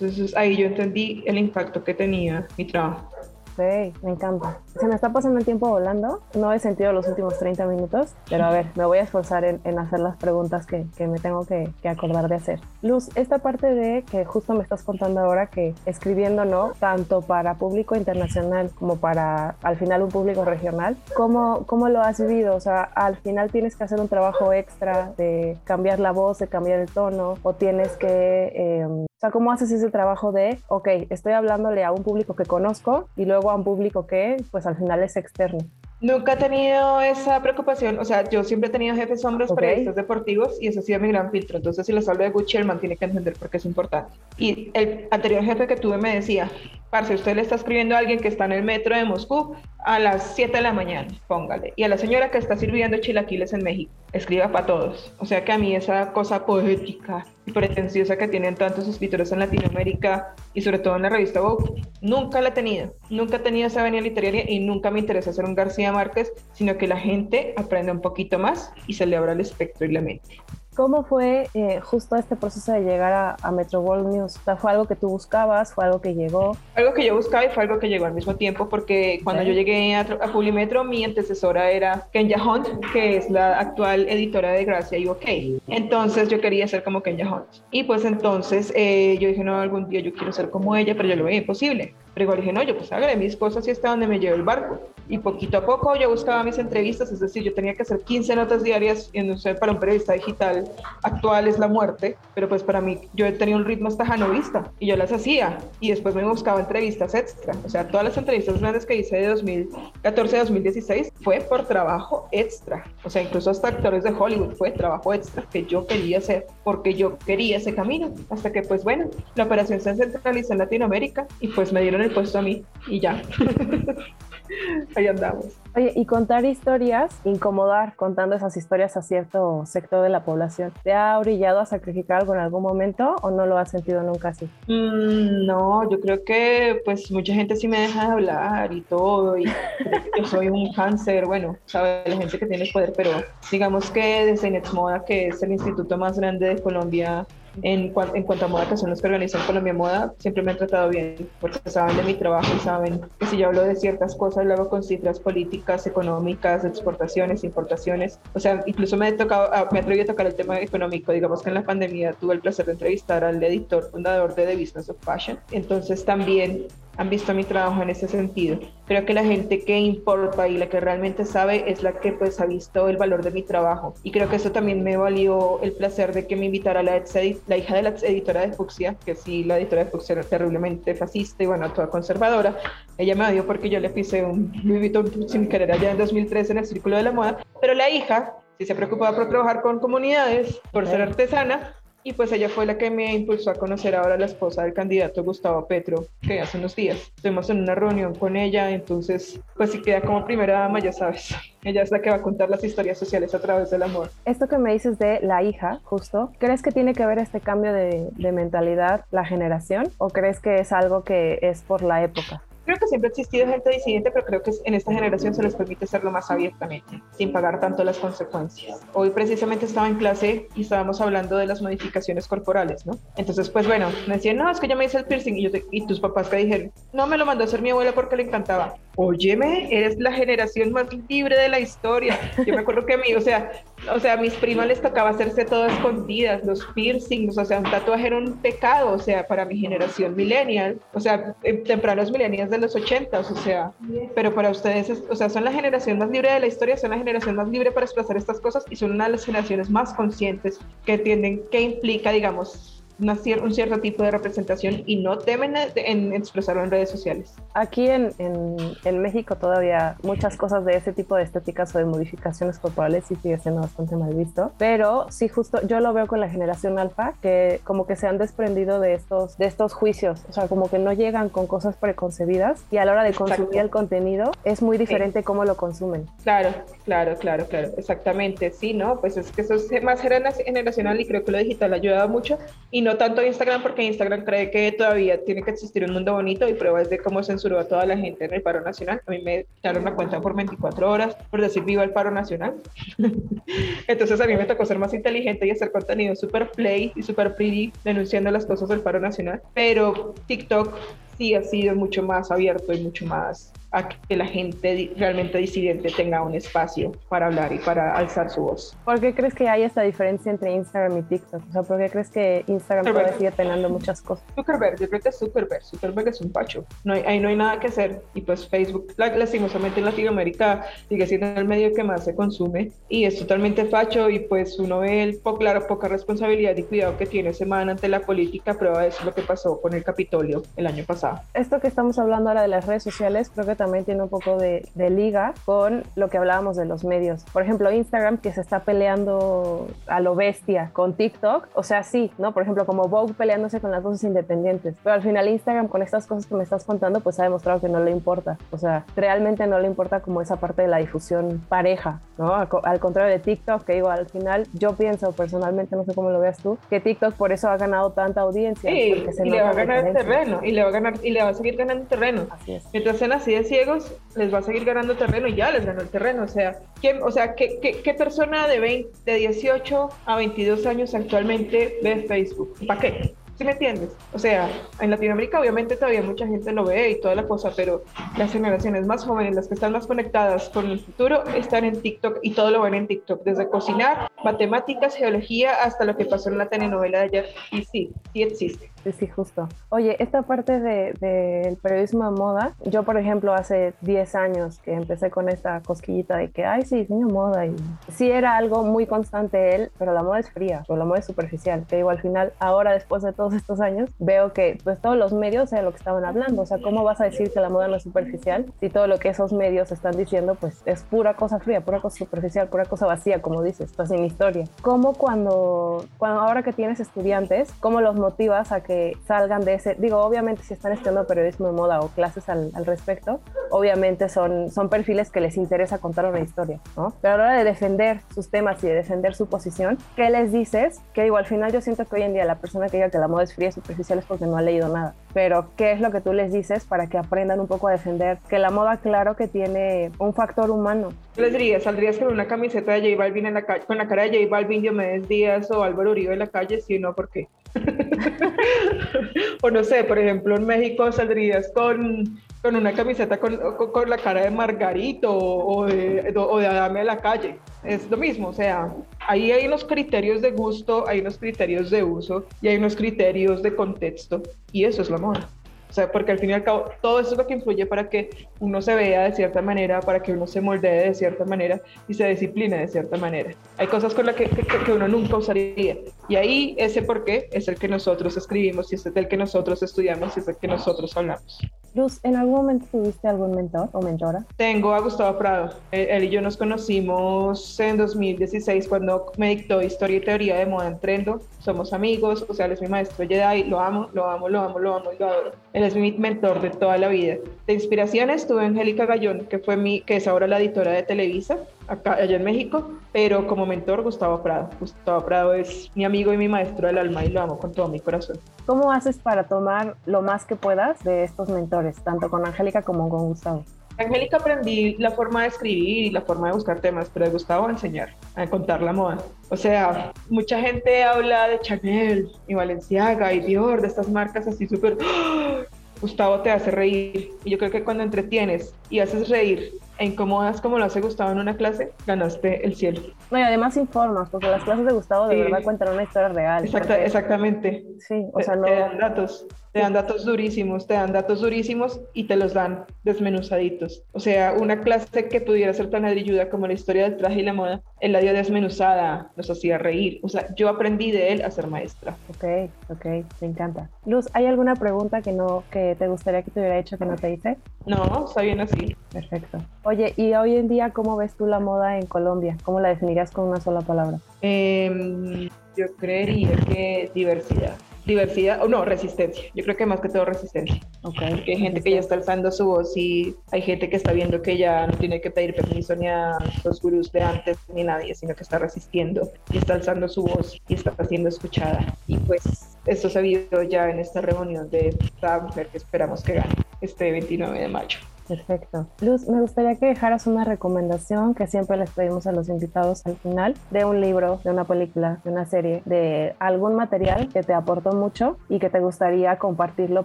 Entonces ahí yo entendí el impacto que tenía mi trabajo. Sí, me encanta. Se me está pasando el tiempo volando. No he sentido los últimos 30 minutos, pero a ver, me voy a esforzar en, hacer las preguntas que, me tengo que, acordar de hacer. Luz, esta parte de que justo me estás contando ahora que escribiendo, ¿no? Tanto para público internacional como para al final un público regional, ¿cómo, cómo lo has vivido? O sea, al final tienes que hacer un trabajo extra de cambiar la voz, de cambiar el tono, o tienes que... Em, o sea, ¿cómo haces ese trabajo de, ok, estoy hablándole a un público que conozco y luego a un público que, pues al final es externo? Nunca he tenido esa preocupación, o sea, yo siempre he tenido jefes hombres okay. periodistas deportivos y eso ha sido mi gran filtro. Entonces, si les hablo de Good Sherman, tiene que entender por qué es importante. Y el anterior jefe que tuve me decía, parce, usted le está escribiendo a alguien que está en el metro de Moscú a las 7 de la mañana, póngale. Y a la señora que está sirviendo chilaquiles en México, escriba para todos. O sea que a mí esa cosa poética y pretenciosa que tienen tantos escritores en Latinoamérica y sobre todo en la revista Vogue, nunca la he tenido. Nunca he tenido esa venia literaria y nunca me interesa ser un García Márquez, sino que la gente aprenda un poquito más y se le abra el espectro y la mente. ¿Cómo fue eh, justo este proceso de llegar a, Metro World News? ¿Fue algo que tú buscabas? ¿Fue algo que llegó? Algo que yo buscaba y fue algo que llegó al mismo tiempo, porque cuando yo llegué a, a, Publimetro, mi antecesora era Kenya Hunt, que es la actual editora de Gracia y OK. Entonces yo quería ser como Kenya Hunt. Y pues entonces eh, yo dije, no, algún día yo quiero ser como ella, pero yo lo veía imposible. Pero igual dije, no, yo pues hágale mis cosas y hasta donde me lleve el barco. Y poquito a poco yo buscaba mis entrevistas, es decir, yo tenía que hacer 15 notas diarias, no sé, para un periodista digital actual es la muerte, pero pues para mí yo tenía un ritmo hasta janovista y yo las hacía y después me buscaba entrevistas extra. O sea, todas las entrevistas grandes que hice de 2014 a 2016 fue por trabajo extra. O sea, incluso hasta actores de Hollywood fue trabajo extra que yo quería hacer porque yo quería ese camino. Hasta que pues bueno, la operación se centralizó en Latinoamérica y pues me dieron el puesto a mí y ya. Ahí andamos. Oye, y contar historias, incomodar contando esas historias a cierto sector de la población, ¿te ha orillado a sacrificar algo en algún momento o no lo has sentido nunca así? Mm, no, yo creo que pues mucha gente sí me deja de hablar y todo, y yo soy un cáncer, bueno, sabe la gente que tiene poder, pero digamos que desde Moda, que es el instituto más grande de Colombia, en, en cuanto a moda, que son los que organizan Colombia Moda, siempre me han tratado bien, porque saben de mi trabajo y saben que si yo hablo de ciertas cosas, lo hago con cifras políticas, económicas, exportaciones, importaciones. O sea, incluso me, he tocado, ah, me atreví a tocar el tema económico. Digamos que en la pandemia tuve el placer de entrevistar al editor fundador de The Business of Fashion. Entonces también han visto mi trabajo en ese sentido. Creo que la gente que importa y la que realmente sabe es la que pues ha visto el valor de mi trabajo. Y creo que eso también me valió el placer de que me invitara la, la hija de la editora de Fuxia, que sí, la editora de Fuxia era terriblemente fascista y bueno, toda conservadora. Ella me odió porque yo le pise un Louis sin querer allá en 2013 en el Círculo de la Moda. Pero la hija sí se preocupaba por trabajar con comunidades, por ser artesana, y pues ella fue la que me impulsó a conocer ahora a la esposa del candidato Gustavo Petro, que hace unos días estuvimos en una reunión con ella, entonces pues sí queda como primera dama, ya sabes. Ella es la que va a contar las historias sociales a través del amor. Esto que me dices de la hija, justo, ¿crees que tiene que ver este cambio de, de mentalidad la generación o crees que es algo que es por la época? Creo que siempre ha existido gente disidente, pero creo que en esta generación se les permite hacerlo más abiertamente, sin pagar tanto las consecuencias. Hoy precisamente estaba en clase y estábamos hablando de las modificaciones corporales, ¿no? Entonces, pues bueno, me decían, no, es que yo me hice el piercing y, yo y tus papás que dijeron, no, me lo mandó a hacer mi abuela porque le encantaba. Óyeme, eres la generación más libre de la historia. Yo me acuerdo que a mí, o sea, o sea, a mis primas les tocaba hacerse todo escondidas, los piercings, o sea, un tatuaje era un pecado, o sea, para mi generación millennial, o sea, tempranos millennials de los 80, o sea, pero para ustedes, o sea, son la generación más libre de la historia, son la generación más libre para expresar estas cosas y son una de las generaciones más conscientes que tienen, que implica, digamos, un cierto tipo de representación y no temen en expresarlo en redes sociales. Aquí en, en, México todavía muchas cosas de ese tipo de estéticas o de modificaciones corporales sí sigue siendo bastante mal visto, pero sí justo yo lo veo con la generación alfa que como que se han desprendido de estos, de estos juicios, o sea, como que no llegan con cosas preconcebidas y a la hora de consumir el contenido es muy diferente cómo lo consumen. Claro, claro, claro, claro, exactamente, sí, ¿no? Pues es que eso es más generacional y creo que lo digital ha ayudado mucho y no tanto Instagram porque Instagram cree que todavía tiene que existir un mundo bonito y pruebas de cómo censuró a toda la gente en el paro nacional. A mí me quitaron una cuenta por 24 horas por decir viva el paro nacional. Entonces a mí me tocó ser más inteligente y hacer contenido súper play y súper pretty denunciando las cosas del paro nacional. Pero TikTok sí ha sido mucho más abierto y mucho más a que la gente realmente disidente tenga un espacio para hablar y para alzar su voz. ¿Por qué crees que hay esta diferencia entre Instagram y TikTok? O sea, ¿por qué crees que Instagram puede seguir teniendo muchas cosas? Zuckerberg, yo creo que es Zuckerberg. Zuckerberg es un pacho. No hay, ahí no hay nada que hacer. Y pues Facebook, lastimosamente en Latinoamérica, sigue siendo el medio que más se consume y es totalmente facho y pues uno ve el, claro, poca responsabilidad y cuidado que tiene semana ante la política. Prueba de eso lo que pasó con el Capitolio el año pasado. Esto que estamos hablando ahora de las redes sociales, creo que también tiene un poco de, liga con lo que hablábamos de los medios. Por ejemplo, Instagram que se está peleando a lo bestia con TikTok, o sea, sí, ¿no? Por ejemplo, como Vogue peleándose con las voces independientes, pero al final Instagram con estas cosas que me estás contando, pues ha demostrado que no le importa, o sea, realmente no le importa como esa parte de la difusión pareja, ¿no? Al, contrario de TikTok, que digo, al final yo pienso personalmente, no sé cómo lo veas tú, que TikTok por eso ha ganado tanta audiencia. Sí, y le va a ganar terreno, y le va a ganar, y le va a seguir ganando terreno. Así es. Mientras sean así de ciegos, les va a seguir ganando terreno y ya les ganó el terreno. O sea, ¿qué, o sea, ¿qué, qué, persona de, 20, de 18 a 22 años actualmente ve Facebook? ¿Para qué? ¿Sí me entiendes? O sea, en Latinoamérica obviamente todavía mucha gente lo ve y toda la cosa, pero las generaciones más jóvenes, las que están más conectadas con el futuro, están en TikTok y todo lo ven en TikTok, desde cocinar, matemáticas, geología, hasta lo que pasó en la telenovela de ayer. Y sí, sí existe. Sí, justo. Oye, esta parte del de, periodismo de moda, yo por ejemplo hace 10 años que empecé con esta cosquillita de que, ay, sí, diseño moda y sí era algo muy constante él, pero la moda es fría, o la moda es superficial. Te digo, al final, ahora después de todos estos años, veo que pues todos los medios de lo que estaban hablando, o sea, ¿cómo vas a decir que la moda no es superficial si todo lo que esos medios están diciendo pues es pura cosa fría, pura cosa superficial, pura cosa vacía, como dices, pues sin historia? ¿Cómo cuando, cuando ahora que tienes estudiantes, cómo los motivas a que salgan de ese, digo, obviamente si están estudiando periodismo de moda o clases al, respecto, obviamente son, son perfiles que les interesa contar una historia, ¿no? Pero a la hora de defender sus temas y de defender su posición, ¿qué les dices? Que digo, al final yo siento que hoy en día la persona que diga que la moda es fría y superficial es porque no ha leído nada, pero ¿qué es lo que tú les dices para que aprendan un poco a defender que la moda, claro que tiene un factor humano? les diría? ¿Saldrías con una camiseta de J Balvin en la calle, con la cara de J Balvin, Diomedes Díaz o Álvaro Uribe en la calle? Sí, no, ¿por qué? o no sé, por ejemplo, en México saldrías con, con una camiseta con, con, la cara de Margarito o de, o de Adame de la calle. Es lo mismo, o sea, ahí hay unos criterios de gusto, hay unos criterios de uso y hay unos criterios de contexto y eso es la moda. O sea, porque al fin y al cabo todo eso es lo que influye para que uno se vea de cierta manera, para que uno se moldee de cierta manera y se discipline de cierta manera. Hay cosas con las que, que, uno nunca usaría. Y ahí ese por qué es el que nosotros escribimos y es el que nosotros estudiamos y es el que nosotros hablamos. Luz, ¿en algún momento tuviste algún mentor o mentora? Tengo a Gustavo Prado. Él, y yo nos conocimos en 2016 cuando me dictó Historia y Teoría de Moda en Trendo. Somos amigos, o sea, él es mi maestro Jedi, lo amo, lo amo, lo amo, lo amo y lo adoro. Él es mi mentor de toda la vida. De inspiraciones tuve Angélica Gallón, que, fue mi, que es ahora la editora de Televisa. Acá, allá en México, pero como mentor Gustavo Prado. Gustavo Prado es mi amigo y mi maestro del alma y lo amo con todo mi corazón. ¿Cómo haces para tomar lo más que puedas de estos mentores, tanto con Angélica como con Gustavo? Angélica aprendí la forma de escribir y la forma de buscar temas, pero de Gustavo a enseñar, a contar la moda. O sea, mucha gente habla de Chanel y Valenciaga y Dior, de estas marcas así súper... ¡ah! Gustavo te hace reír. Y yo creo que cuando entretienes y haces reír e incomodas como lo hace Gustavo en una clase, ganaste el cielo. No, y además informas, porque las clases de Gustavo de verdad cuentan una historia real. Exactamente. Sí, o sea, no... Te dan datos, te dan datos durísimos, te dan datos durísimos y te los dan desmenuzaditos. O sea, una clase que pudiera ser tan ladrilluda como la historia del traje y la moda, él la dio desmenuzada, nos hacía reír. O sea, yo aprendí de él a ser maestra. Ok, ok, me encanta. Luz, ¿hay alguna pregunta que no, que te gustaría que te hubiera hecho que no te hice? No, está bien así. Perfecto. Oye, ¿y hoy en día cómo ves tú la moda en Colombia? ¿Cómo la definirías con una sola palabra? Em, yo creería que diversidad. Diversidad, o no, resistencia. Yo creo que más que todo resistencia. Okay. Porque hay gente que ya está alzando su voz y hay gente que está viendo que ya no tiene que pedir permiso ni a los gurús de antes ni nadie, sino que está resistiendo y está alzando su voz y está siendo escuchada. Y pues esto se ha visto ya en esta reunión de esta mujer que esperamos que gane este 29 de mayo. Perfecto. Luz, me gustaría que dejaras una recomendación que siempre les pedimos a los invitados al final, de un libro, de una película, de una serie, de algún material que te aportó mucho y que te gustaría compartirlo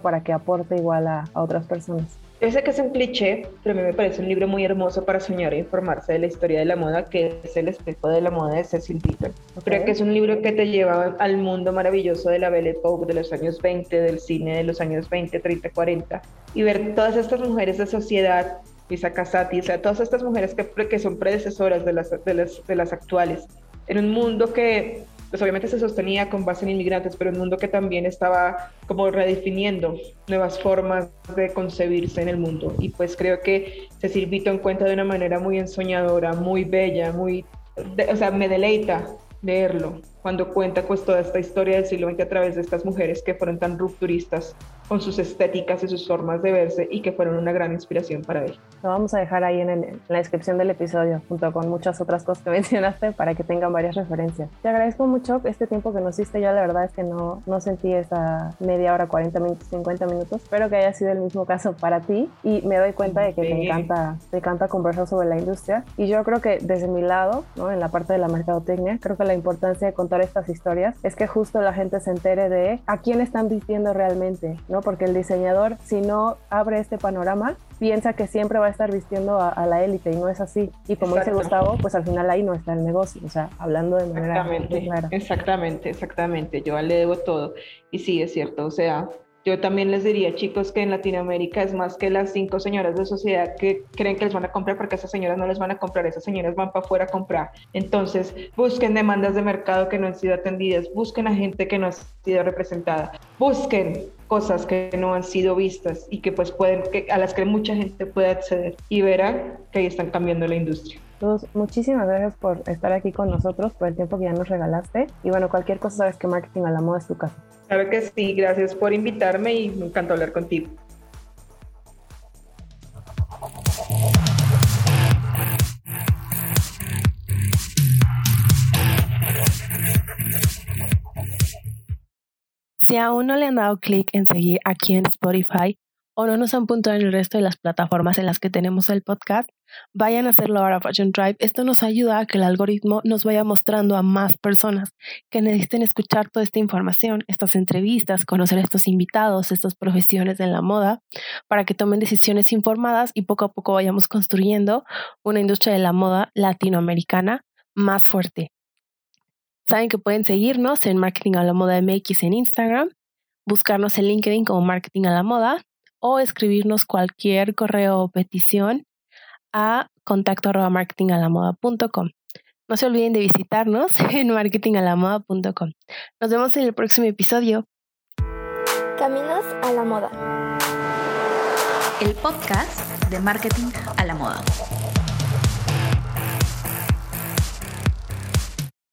para que aporte igual a, a otras personas. Yo sé que es un cliché, pero a mí me parece un libro muy hermoso para soñar e informarse de la historia de la moda, que es El espejo de la moda de Cecil Beaton. Creo que es un libro que te lleva al mundo maravilloso de la Belle Époque de los años 20, del cine de los años 20, 30, 40, y ver todas estas mujeres de sociedad, Lisa Casati, o sea, todas estas mujeres que, que son predecesoras de las, de, las, de las actuales, en un mundo que pues obviamente se sostenía con base en inmigrantes, pero un mundo que también estaba como redefiniendo nuevas formas de concebirse en el mundo. Y pues creo que Cecil Beaton cuenta de una manera muy ensoñadora, muy bella, muy, o sea, me deleita leerlo cuando cuenta pues toda esta historia del siglo XX a través de estas mujeres que fueron tan rupturistas con sus estéticas y sus formas de verse y que fueron una gran inspiración para él. Lo vamos a dejar ahí en, la descripción del episodio junto con muchas otras cosas que mencionaste para que tengan varias referencias. Te agradezco mucho este tiempo que nos hiciste. Yo la verdad es que no, no sentí esa media hora, 40 minutos, 50 minutos. Espero que haya sido el mismo caso para ti y me doy cuenta de que te encanta, te encanta conversar sobre la industria y yo creo que desde mi lado, ¿no? en la parte de la mercadotecnia, creo que la importancia de contar estas historias es que justo la gente se entere de a quién están vistiendo realmente, ¿no? Porque el diseñador, si no abre este panorama, piensa que siempre va a estar vistiendo a, la élite y no es así. Y como dice Gustavo, pues al final ahí no está el negocio, o sea, hablando de manera exactamente, clara. Exactamente, exactamente. Yo le debo todo. Y sí, es cierto, o sea, yo también les diría, chicos, que en Latinoamérica es más que las cinco señoras de sociedad que creen que les van a comprar porque esas señoras no les van a comprar, esas señoras van para afuera a comprar. Entonces, busquen demandas de mercado que no han sido atendidas, busquen a gente que no ha sido representada, busquen cosas que no han sido vistas y que pues pueden, que, a las que mucha gente puede acceder y verán que ahí están cambiando la industria. Luz, muchísimas gracias por estar aquí con nosotros, por el tiempo que ya nos regalaste. Y bueno, cualquier cosa sabes que Marketing a la Moda es tu casa. Claro que sí, gracias por invitarme y me encantó hablar contigo. Si aún no le han dado clic en seguir aquí en Spotify o no nos han puntuado en el resto de las plataformas en las que tenemos el podcast, vayan a hacerlo ahora Fashion Drive. Esto nos ayuda a que el algoritmo nos vaya mostrando a más personas que necesiten escuchar toda esta información, estas entrevistas, conocer a estos invitados, estas profesiones en la moda, para que tomen decisiones informadas y poco a poco vayamos construyendo una industria de la moda latinoamericana más fuerte. Saben que pueden seguirnos en Marketing a la Moda MX en Instagram, buscarnos en LinkedIn como Marketing a la Moda o escribirnos cualquier correo o petición a contacto arroba marketingalamoda.com. No se olviden de visitarnos en marketingalamoda.com. Nos vemos en el próximo episodio. Caminos a la moda. El podcast de marketing a la moda.